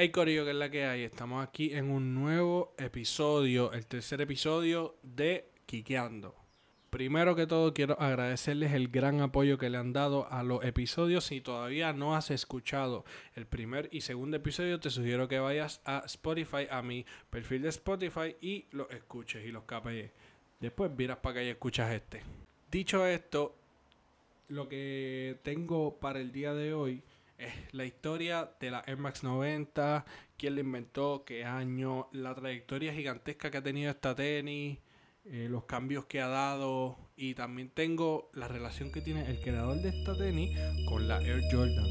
Hey Corillo, que es la que hay. Estamos aquí en un nuevo episodio, el tercer episodio de Quiqueando. Primero que todo, quiero agradecerles el gran apoyo que le han dado a los episodios. Si todavía no has escuchado el primer y segundo episodio, te sugiero que vayas a Spotify, a mi perfil de Spotify y los escuches y los capes. Después miras para que y escuchas este. Dicho esto, lo que tengo para el día de hoy es la historia de la Air Max 90, quién la inventó, qué año, la trayectoria gigantesca que ha tenido esta tenis, eh, los cambios que ha dado y también tengo la relación que tiene el creador de esta tenis con la Air Jordan.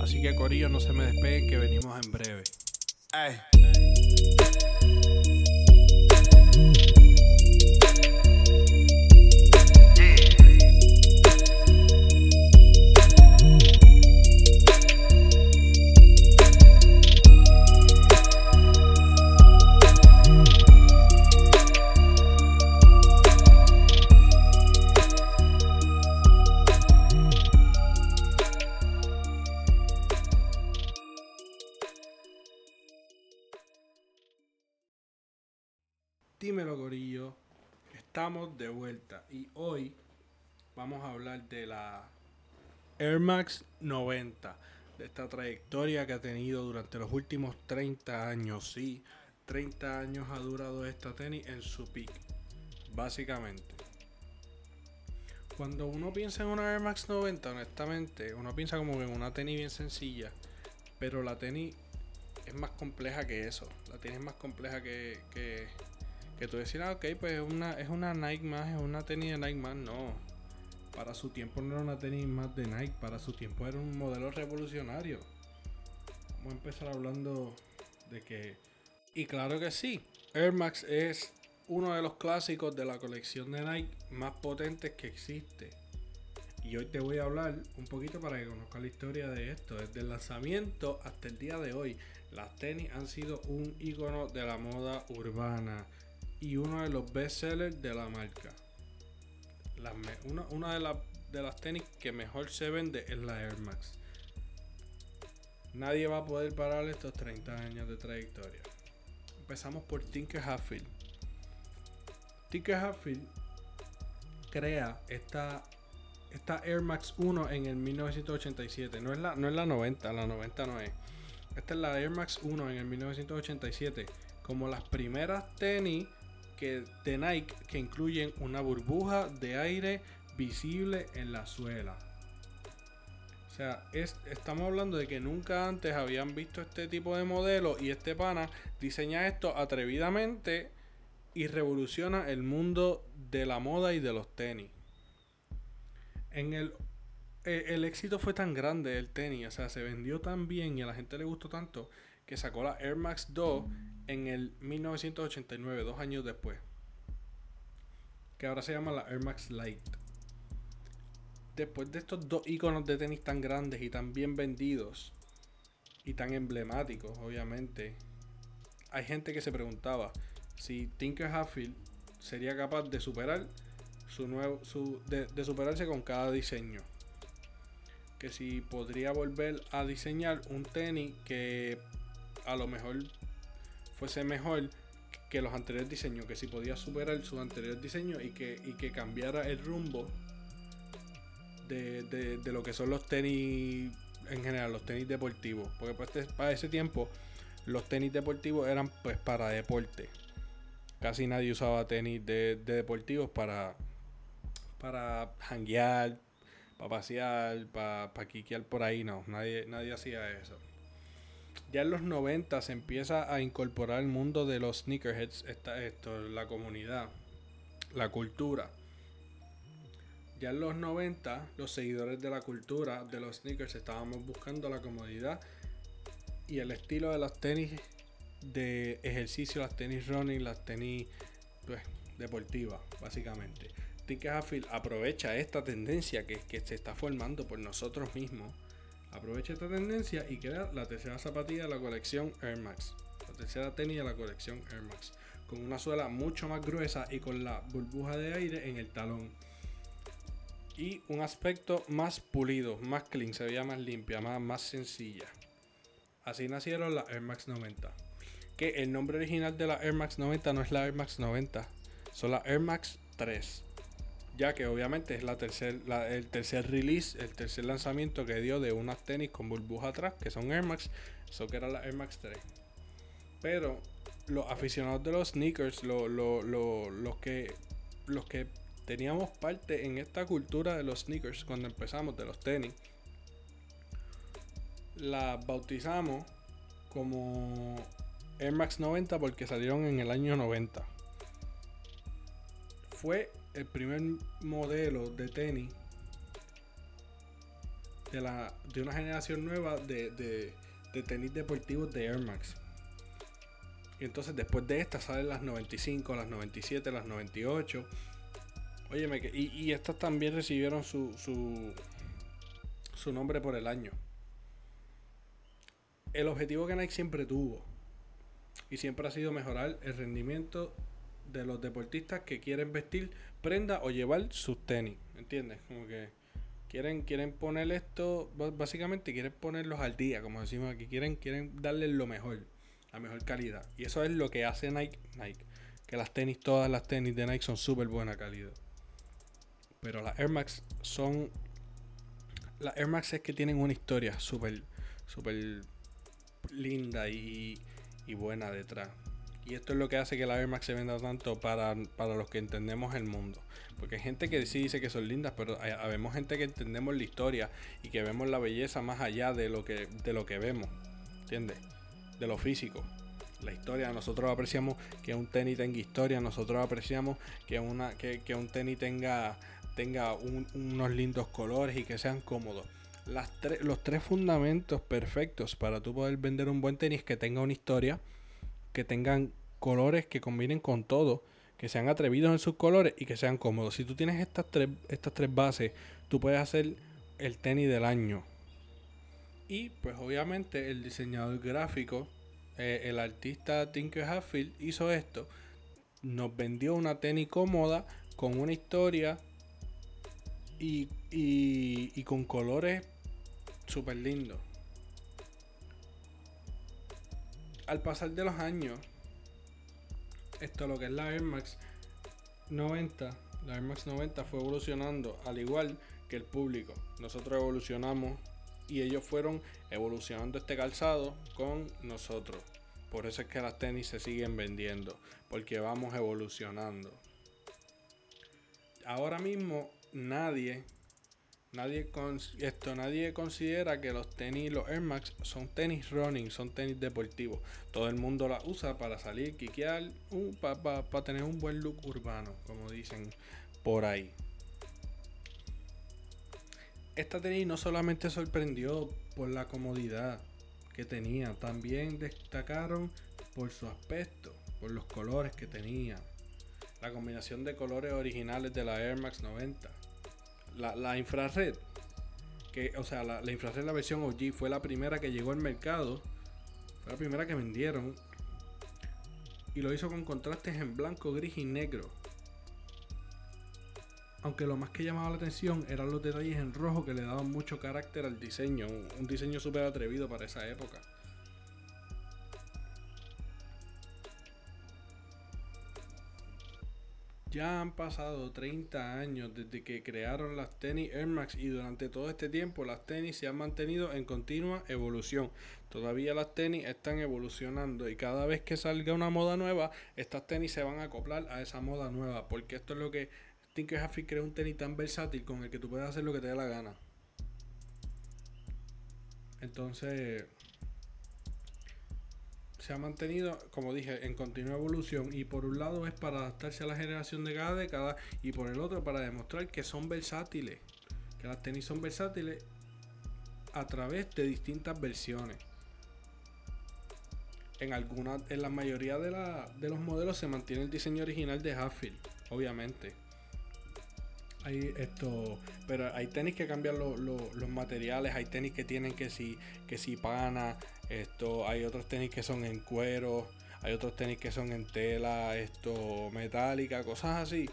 Así que Corillo, no se me despeguen que venimos en breve. Dímelo, De vuelta y hoy vamos a hablar de la Air Max 90, de esta trayectoria que ha tenido durante los últimos 30 años. Sí, 30 años ha durado esta tenis en su peak, básicamente. Cuando uno piensa en una Air Max 90, honestamente, uno piensa como en una tenis bien sencilla, pero la tenis es más compleja que eso. La tenis es más compleja que, que que tú decías, ah, ok, pues es una, es una Nike más, es una tenis de Nike más. No. Para su tiempo no era una tenis más de Nike, para su tiempo era un modelo revolucionario. Vamos a empezar hablando de que. Y claro que sí, Air Max es uno de los clásicos de la colección de Nike más potentes que existe. Y hoy te voy a hablar un poquito para que conozcas la historia de esto. Desde el lanzamiento hasta el día de hoy, las tenis han sido un icono de la moda urbana y uno de los best sellers de la marca. una, de, de las tenis que mejor se vende es la Air Max. Nadie va a poder parar estos 30 años de trayectoria. Empezamos por Tinker Hatfield. Tinker Hatfield crea esta, esta Air Max 1 en el 1987. No es, la, no es la 90, la 90 no es. Esta es la Air Max 1 en el 1987. Como las primeras tenis que, de Nike que incluyen una burbuja de aire visible en la suela. O sea, es, estamos hablando de que nunca antes habían visto este tipo de modelo y este pana diseña esto atrevidamente y revoluciona el mundo de la moda y de los tenis. En el, el, el éxito fue tan grande del tenis, o sea, se vendió tan bien y a la gente le gustó tanto que sacó la Air Max 2 en el 1989, dos años después. Que ahora se llama la Air Max Light. Después de estos dos iconos de tenis tan grandes y tan bien vendidos y tan emblemáticos, obviamente, hay gente que se preguntaba si Tinker Hatfield sería capaz de superar su nuevo, su, de, de superarse con cada diseño. Que si podría volver a diseñar un tenis que a lo mejor fuese mejor que los anteriores diseños, que si podía superar su anterior diseño y que, que cambiara el rumbo de, lo que son los tenis en general, los tenis deportivos. Porque pues, este, para ese tiempo los tenis deportivos eran pues para deporte. Casi nadie usaba tenis de, deportivos para, para hanguear, para pasear, para, para quiquear por ahí, no. Nadie, nadie hacía eso ya en los 90 se empieza a incorporar el mundo de los sneakerheads, esto, la comunidad, la cultura. Ya en los 90, los seguidores de la cultura de los sneakers estábamos buscando la comodidad y el estilo de las tenis de ejercicio, las tenis running, las tenis pues, deportivas, básicamente. Hatfield aprovecha esta tendencia que, que se está formando por nosotros mismos Aprovecha esta tendencia y crea la tercera zapatilla de la colección Air Max. La tercera tenis de la colección Air Max. Con una suela mucho más gruesa y con la burbuja de aire en el talón. Y un aspecto más pulido, más clean, se veía más limpia, más, más sencilla. Así nacieron las Air Max 90. Que el nombre original de la Air Max 90 no es la Air Max 90, son las Air Max 3. Ya que obviamente es la tercer, el tercer release, el tercer lanzamiento que dio de unas tenis con burbuja atrás, que son Air Max, eso que era la Air Max 3. Pero los aficionados de los sneakers, los, que, los que teníamos parte en esta cultura de los sneakers cuando empezamos, de los tenis, la bautizamos como Air Max 90 porque salieron en el año 90. Fue el primer modelo de tenis de, la, de una generación nueva de, de, de tenis deportivos de Air Max. Y entonces después de esta salen las 95, las 97, las 98. Óyeme, y, y estas también recibieron su, su, su nombre por el año el objetivo que Nike siempre tuvo y siempre ha sido mejorar el rendimiento de los deportistas que quieren vestir prenda o llevar sus tenis, ¿entiendes? Como que quieren quieren poner esto básicamente quieren ponerlos al día, como decimos aquí, quieren quieren darles lo mejor, la mejor calidad. Y eso es lo que hace Nike, Nike, que las tenis todas las tenis de Nike son súper buena calidad. Pero las Air Max son las Air Max es que tienen una historia súper súper linda y, buena detrás. Y esto es lo que hace que la Air Max se venda tanto para, los que entendemos el mundo. Porque hay gente que sí dice que son lindas, pero habemos gente que entendemos la historia y que vemos la belleza más allá de lo que, de lo que vemos. ¿Entiendes? De lo físico. La historia, nosotros apreciamos que un tenis tenga historia, nosotros apreciamos que, una, que, un tenis tenga, tenga unos lindos colores y que sean cómodos los tres fundamentos perfectos para tú poder vender un buen tenis que tenga una historia, que tengan colores que combinen con todo, que sean atrevidos en sus colores y que sean cómodos. Si tú tienes estas tres, estas tres bases, tú puedes hacer el tenis del año. Y pues obviamente el diseñador gráfico, eh, el artista Tinker Hatfield hizo esto. Nos vendió una tenis cómoda con una historia y, y con colores súper lindo. Al pasar de los años, esto lo que es la Air Max 90, la Air Max 90 fue evolucionando al igual que el público. Nosotros evolucionamos y ellos fueron evolucionando este calzado con nosotros. Por eso es que las tenis se siguen vendiendo, porque vamos evolucionando. Ahora mismo nadie Nadie, esto, nadie considera que los tenis, los Air Max, son tenis running, son tenis deportivos. Todo el mundo las usa para salir, quiquear, uh, para tener un buen look urbano, como dicen por ahí. Esta tenis no solamente sorprendió por la comodidad que tenía, también destacaron por su aspecto, por los colores que tenía. La combinación de colores originales de la Air Max 90 la, la infrared, que, o sea, la, la infrared, la versión OG, fue la primera que llegó al mercado. Fue la primera que vendieron. Y lo hizo con contrastes en blanco, gris y negro. Aunque lo más que llamaba la atención eran los detalles en rojo que le daban mucho carácter al diseño. Un diseño súper atrevido para esa época. Ya han pasado 30 años desde que crearon las tenis Air Max y durante todo este tiempo las tenis se han mantenido en continua evolución. Todavía las tenis están evolucionando y cada vez que salga una moda nueva, estas tenis se van a acoplar a esa moda nueva. Porque esto es lo que Tinker crea un tenis tan versátil con el que tú puedes hacer lo que te dé la gana. Entonces, se ha mantenido, como dije, en continua evolución y por un lado es para adaptarse a la generación de cada década y por el otro para demostrar que son versátiles, que las tenis son versátiles a través de distintas versiones. En algunas, en la mayoría de, de los modelos se mantiene el diseño original de Hatfield, obviamente. Hay esto, pero hay tenis que cambian los materiales, hay tenis que tienen que si, que si pana, esto, hay otros tenis que son en cuero, hay otros tenis que son en tela, esto, metálica, cosas así.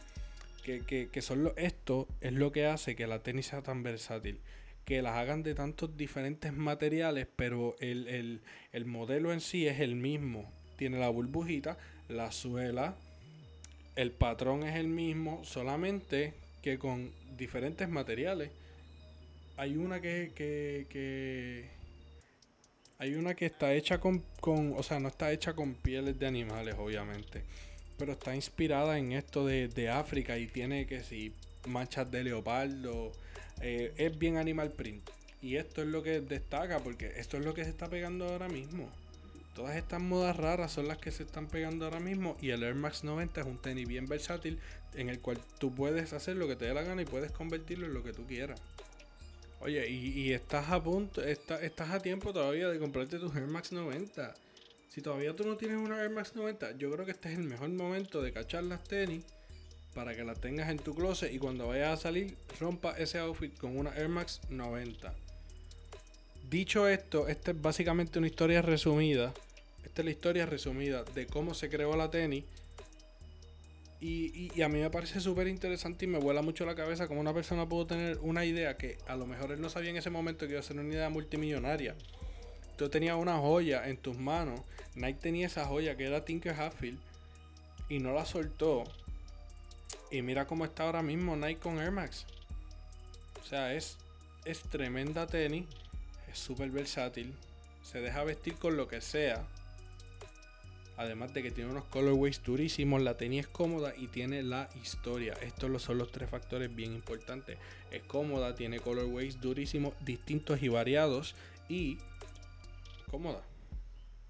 Que, son lo, esto es lo que hace que la tenis sea tan versátil. que las hagan de tantos diferentes materiales, pero el, el modelo en sí es el mismo. Tiene la burbujita, la suela, el patrón es el mismo, solamente que con diferentes materiales. Hay una que, que, hay una que está hecha con, con, o sea, no está hecha con pieles de animales, obviamente, pero está inspirada en esto de, de África y tiene que si manchas de leopardo, eh, es bien animal print. Y esto es lo que destaca, porque esto es lo que se está pegando ahora mismo. Todas estas modas raras son las que se están pegando ahora mismo y el Air Max 90 es un tenis bien versátil en el cual tú puedes hacer lo que te dé la gana y puedes convertirlo en lo que tú quieras. Oye, y, estás a punto, estás a tiempo todavía de comprarte tus Air Max 90. Si todavía tú no tienes una Air Max 90, yo creo que este es el mejor momento de cachar las tenis para que las tengas en tu closet y cuando vayas a salir rompa ese outfit con una Air Max 90. Dicho esto, esta es básicamente una historia resumida. Esta es la historia resumida de cómo se creó la tenis. Y, a mí me parece súper interesante y me vuela mucho la cabeza cómo una persona pudo tener una idea que a lo mejor él no sabía en ese momento que iba a ser una idea multimillonaria. Tú tenías una joya en tus manos. Nike tenía esa joya que era Tinker Hatfield y no la soltó. Y mira cómo está ahora mismo Nike con Air Max. O sea, es, es tremenda tenis es súper versátil, se deja vestir con lo que sea. Además de que tiene unos colorways durísimos, la tenis es cómoda y tiene la historia. Estos son los tres factores bien importantes. Es cómoda, tiene colorways durísimos, distintos y variados. Y cómoda.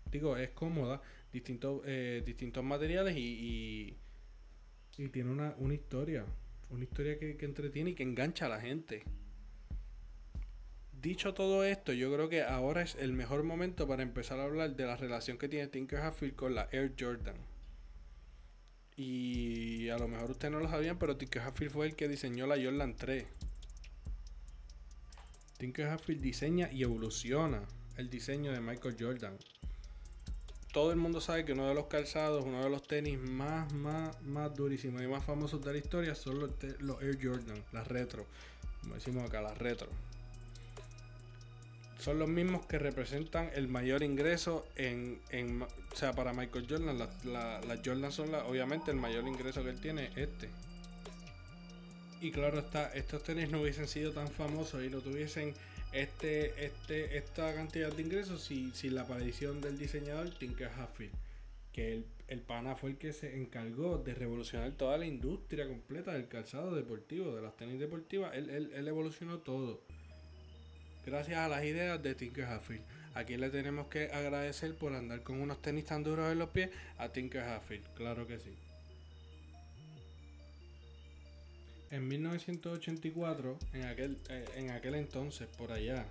Digo, es cómoda, distintos, eh, distintos materiales y, y, tiene una, historia. Una historia que entretiene y que engancha a la gente dicho todo esto, yo creo que ahora es el mejor momento para empezar a hablar de la relación que tiene Tinker Hatfield con la Air Jordan. Y a lo mejor ustedes no lo sabían, pero Tinker Hatfield fue el que diseñó la Jordan 3. Tinker Hatfield diseña y evoluciona el diseño de Michael Jordan. Todo el mundo sabe que uno de los calzados, uno de los tenis más, más, más durísimos y más famosos de la historia son los, los Air Jordan, las retro. Como decimos acá, las retro son los mismos que representan el mayor ingreso en, o sea, para Michael Jordan, las la, Jordan son obviamente el mayor ingreso que él tiene, este. Y claro está, estos tenis no hubiesen sido tan famosos y no tuviesen este, este, esta cantidad de ingresos si, si la aparición del diseñador Tinker Hatfield. Que el, el pana fue el que se encargó de revolucionar toda la industria completa del calzado deportivo, de las tenis deportivas. Él, él, él evolucionó todo gracias a las ideas de Tinker Hatfield. ¿A quién le tenemos que agradecer por andar con unos tenis tan duros en los pies? A Tinker Hatfield, claro que sí. En 1984, en aquel, eh, en aquel entonces, por allá,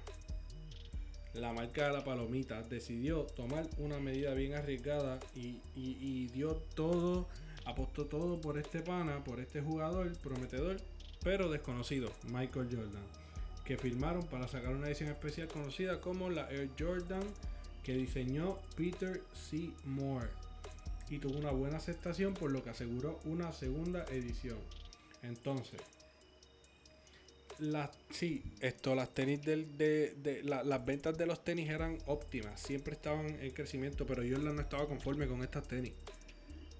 la marca de la palomita decidió tomar una medida bien arriesgada y, y dio todo, apostó todo por este pana, por este jugador prometedor, pero desconocido, Michael Jordan que firmaron para sacar una edición especial conocida como la Air Jordan que diseñó Peter C. Moore y tuvo una buena aceptación por lo que aseguró una segunda edición. Entonces, las, sí, esto, las tenis del, de, las ventas de los tenis eran óptimas, siempre estaban en crecimiento, pero Jordan no estaba conforme con estas tenis.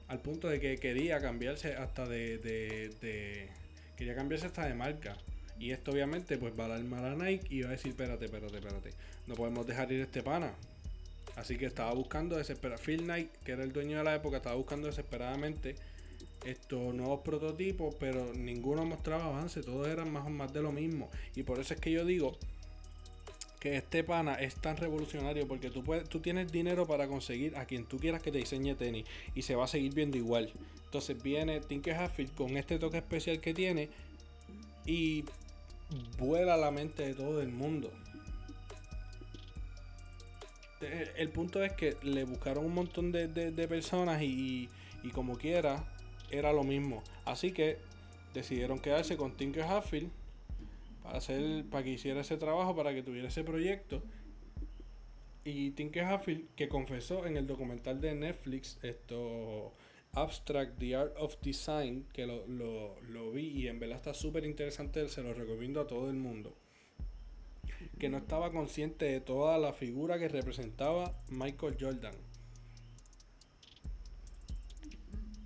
Al punto de que quería cambiarse hasta de, de quería cambiarse hasta de marca. Y esto obviamente pues va a alarmar a Nike y va a decir, espérate, espérate, espérate. No podemos dejar ir este pana. Así que estaba buscando desesperadamente. Phil Knight, que era el dueño de la época, estaba buscando desesperadamente estos nuevos prototipos, pero ninguno mostraba avance, todos eran más o más de lo mismo. Y por eso es que yo digo que este pana es tan revolucionario porque tú, puedes, tú tienes dinero para conseguir a quien tú quieras que te diseñe tenis y se va a seguir viendo igual. Entonces viene Tinker Hatfield con este toque especial que tiene y vuela la mente de todo el mundo. El punto es que le buscaron un montón de, personas y, como quiera, era lo mismo. Así que decidieron quedarse con Tinker Hatfield para, hacer, para que hiciera ese trabajo, para que tuviera ese proyecto. Y Tinker Hatfield, que confesó en el documental de Netflix, esto Abstract, The Art of Design, que lo, vi y en verdad está súper interesante, se lo recomiendo a todo el mundo. que no estaba consciente de toda la figura que representaba Michael Jordan.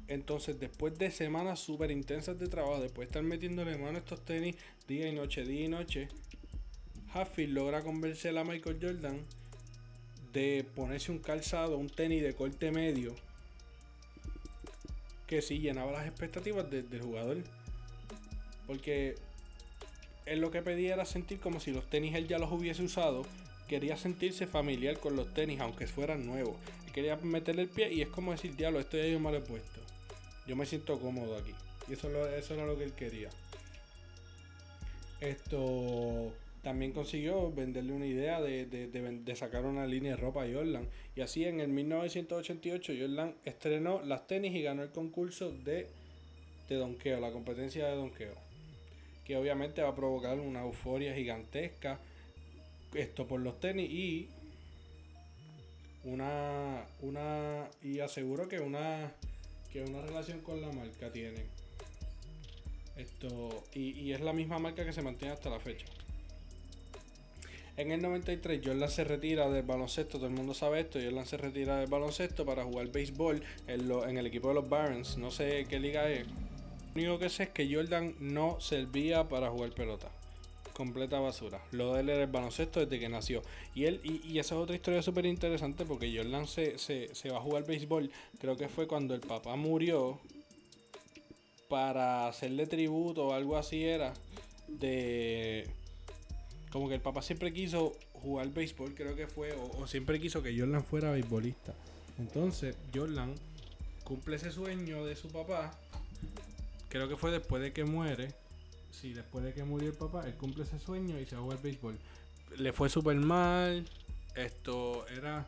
Entonces, después de semanas súper intensas de trabajo, después de estar metiéndole mano a estos tenis día y noche, día y noche, Hatfield logra convencer a Michael Jordan de ponerse un calzado, un tenis de corte medio, que sí llenaba las expectativas del jugador. Porque él lo que pedía era sentir como si los tenis él ya los hubiese usado. Quería sentirse familiar con los tenis, aunque fueran nuevos. quería meterle el pie y es como decir, diablo, esto ya yo me he puesto. Yo me siento cómodo aquí. Y eso, eso era lo que él quería. Esto también consiguió venderle una idea de, sacar una línea de ropa a Jordan. Y así en el 1988 Jordan estrenó las tenis y ganó el concurso de, de la competencia de donkeo. Que obviamente va a provocar una euforia gigantesca. Esto por los tenis y una, una y aseguro que una que una relación con la marca tiene. Esto, y, es la misma marca que se mantiene hasta la fecha. En el 93 Jordan se retira del baloncesto, todo el mundo sabe esto, Jordan se retira del baloncesto para jugar béisbol en, el equipo de los Barons, no sé qué liga es. Lo único que sé es que Jordan no servía para jugar pelota completa basura. Lo de él era el baloncesto desde que nació. Y él y, esa es otra historia súper interesante porque Jordan se va a jugar béisbol. Creo que fue cuando el papá murió para hacerle tributo o algo así era. De... Como que el papá siempre quiso jugar béisbol, creo que fue. O, o siempre quiso que Jordan fuera beisbolista. Entonces Jordan cumple ese sueño de su papá. Creo que fue después de que muere sí, después de que murió el papá, él cumple ese sueño y se juega al béisbol. Le fue súper mal. Esto era.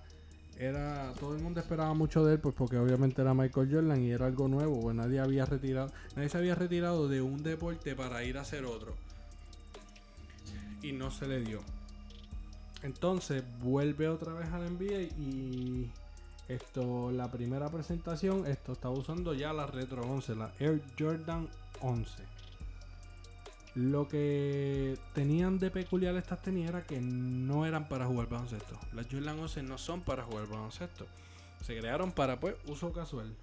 Era. Todo el mundo esperaba mucho de él, pues porque obviamente era Michael Jordan y era algo nuevo. Pues nadie había retirado. Nadie se había retirado de un deporte para ir a hacer otro. Y no se le dio. Entonces vuelve otra vez a la NBA y esto, la primera presentación, esto estaba usando ya la Retro 11, la Air Jordan 11. Lo que tenían de peculiar estas tenis era que no eran para jugar baloncesto. Las Jordan 11 no son para jugar baloncesto. Se crearon para pues uso casual.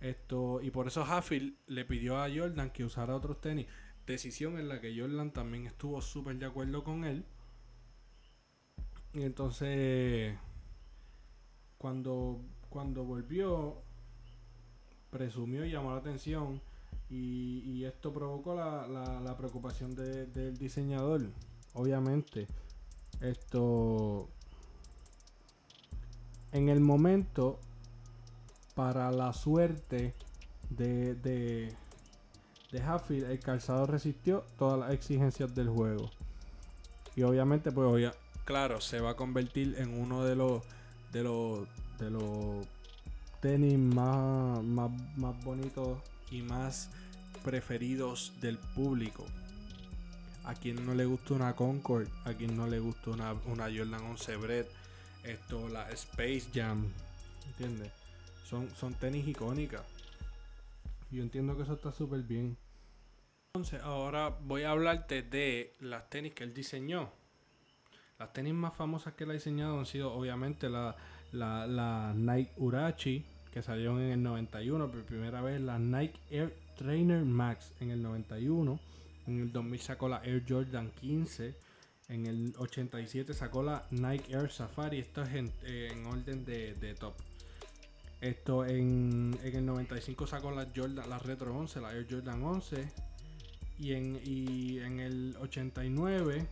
Esto, y por eso Hatfield le pidió a Jordan que usara otros tenis. Decisión en la que Jordan también estuvo súper de acuerdo con él. Y entonces, cuando, cuando volvió, presumió y llamó la atención y, esto provocó la, preocupación del diseñador. Obviamente, esto en el momento, para la suerte de, de, de el calzado resistió todas las exigencias del juego. Y obviamente, pues, claro, se va a convertir en uno de los de los de los tenis más, más, más bonitos y más preferidos del público. A quien no le gusta una Concord, a quien no le gusta una, una Jordan 11 Bread, esto, la Space Jam, ¿entiendes? Son, son tenis icónicas. Yo entiendo que eso está súper bien. Entonces, ahora voy a hablarte de las tenis que él diseñó. Las tenis más famosas que él ha diseñado han sido, obviamente, la, la, la Nike Urachi, que salieron en el 91 por primera vez, la Nike Air Trainer Max en el 91. En el 2000 sacó la Air Jordan 15. En el 87 sacó la Nike Air Safari. Esto es en, eh, orden de, top. Esto en, el 95 sacó la Jordan, la Retro 11, la Air Jordan 11. Y en, y en el 89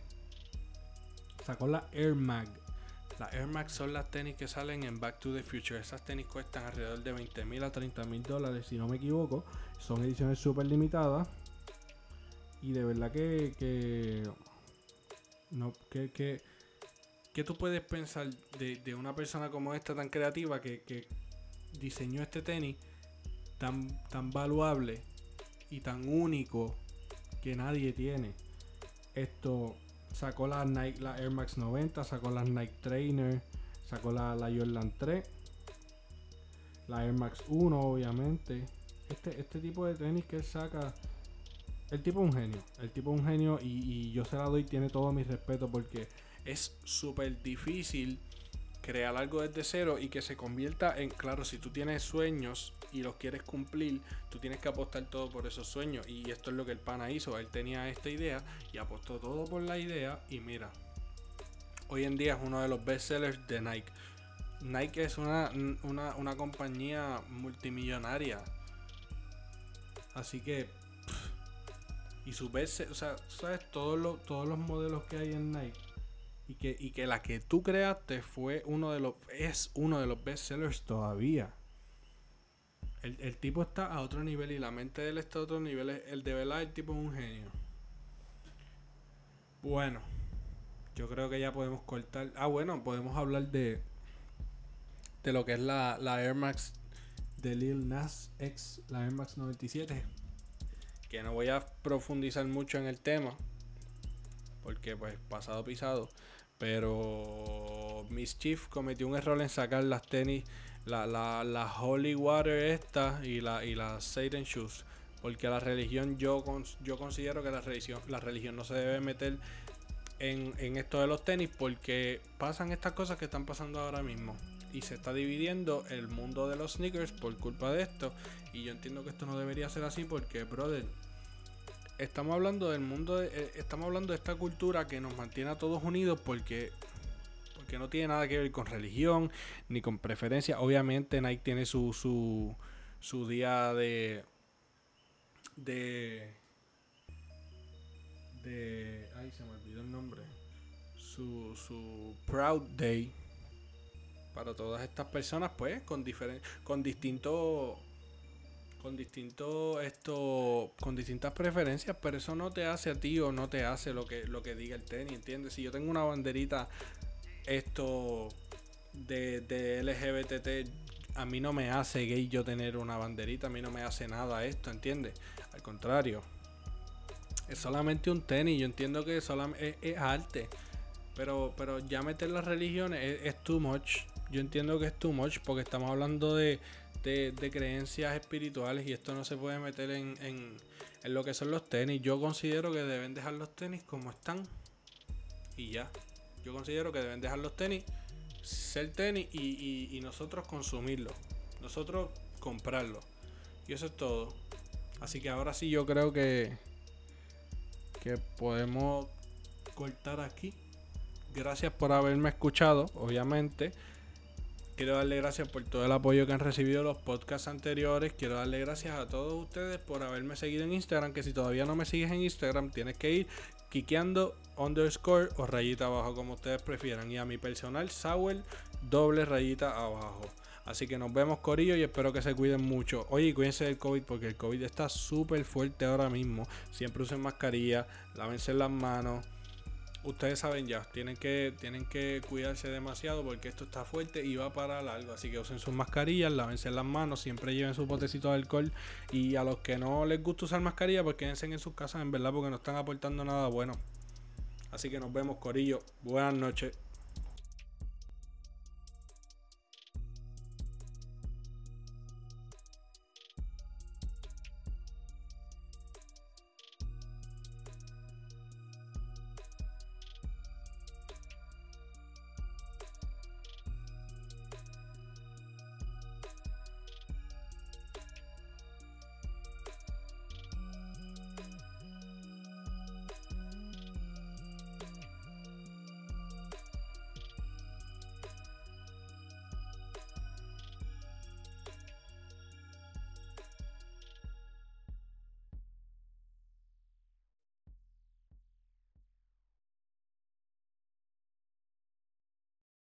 sacó la Air Mag. Las Air Max son las tenis que salen en Back to the Future. Esas tenis cuestan alrededor de 20 mil a 30 mil dólares, si no me equivoco. Son ediciones súper limitadas. Y de verdad que. que no, que, que, ¿Qué tú puedes pensar de, una persona como esta tan creativa que, que diseñó este tenis tan, tan valuable y tan único que nadie tiene? Esto Sacó la Nike, la Air Max 90, sacó la Nike Trainer, sacó la, la Jordan 3, la Air Max 1, obviamente. Este, este tipo de tenis que él saca el tipo es un genio. El tipo es un genio y, y yo se la doy, tiene todo mi respeto porque es súper difícil crear algo desde cero y que se convierta en, claro, si tú tienes sueños y los quieres cumplir, tú tienes que apostar todo por esos sueños. Y esto es lo que el pana hizo. Él tenía esta idea y apostó todo por la idea. Y mira, hoy en día es uno de los best sellers de Nike. Nike es una, una, compañía multimillonaria. Así que. y su best, o sea, sabes todos los, todos los modelos que hay en Nike. Y que, y que la que tú creaste fue uno de los. es uno de los best sellers todavía. El, tipo está a otro nivel y la mente de él está a otro nivel. El de verdad, el tipo es un genio. Bueno, yo creo que ya podemos cortar. Ah, bueno, podemos hablar de, de lo que es la, la Air Max de Lil Nas X, la Air Max 97. Que no voy a profundizar mucho en el tema. Porque, pues, pasado pisado. Pero Mischief cometió un error en sacar las tenis la, la, la Holy Water esta y la, y la Satan Shoes. Porque la religión, yo, yo considero que la religión, la religión no se debe meter en, en esto de los tenis porque pasan estas cosas que están pasando ahora mismo. Y se está dividiendo el mundo de los sneakers por culpa de esto. Y yo entiendo que esto no debería ser así porque, brother, estamos hablando del mundo, de, eh, estamos hablando de esta cultura que nos mantiene a todos unidos porque que no tiene nada que ver con religión ni con preferencia. Obviamente Nike tiene su, su, su día de, de, de, ay se me olvidó el nombre, su, su Proud Day para todas estas personas, pues, con diferentes, con distintos con distintos esto con distintas preferencias pero eso no te hace a ti o no te hace lo que lo que diga el tenis ¿entiendes? si yo tengo una banderita esto de, de LGBT a mí no me hace gay yo tener una banderita, a mí no me hace nada esto, ¿entiendes? Al contrario, es solamente un tenis, yo entiendo que solamente es, arte, pero, pero ya meter las religiones es, too much, yo entiendo que es too much porque estamos hablando de, de, creencias espirituales y esto no se puede meter en, en, en lo que son los tenis, yo considero que deben dejar los tenis como están y ya. Yo considero que deben dejar los tenis, ser tenis y, nosotros consumirlo. Nosotros comprarlo. Y eso es todo. Así que ahora sí yo creo que, que podemos cortar aquí. Gracias por haberme escuchado, obviamente. Quiero darle gracias por todo el apoyo que han recibido los podcasts anteriores. Quiero darle gracias a todos ustedes por haberme seguido en Instagram. Que si todavía no me sigues en Instagram, tienes que ir Quiqueando underscore o rayita abajo, como ustedes prefieran. Y a mi personal, Sauer, doble rayita abajo. Así que nos vemos, Corillo, y espero que se cuiden mucho. Oye, cuídense del COVID porque el COVID está súper fuerte ahora mismo. Siempre usen mascarilla, lávense las manos ustedes saben ya, tienen que, tienen que cuidarse demasiado porque esto está fuerte y va para largo. Así que usen sus mascarillas, lávense las manos, siempre lleven su potecito de alcohol. Y a los que no les gusta usar mascarilla, pues quédense en sus casas, en verdad, porque no están aportando nada bueno. Así que nos vemos, Corillo. Buenas noches.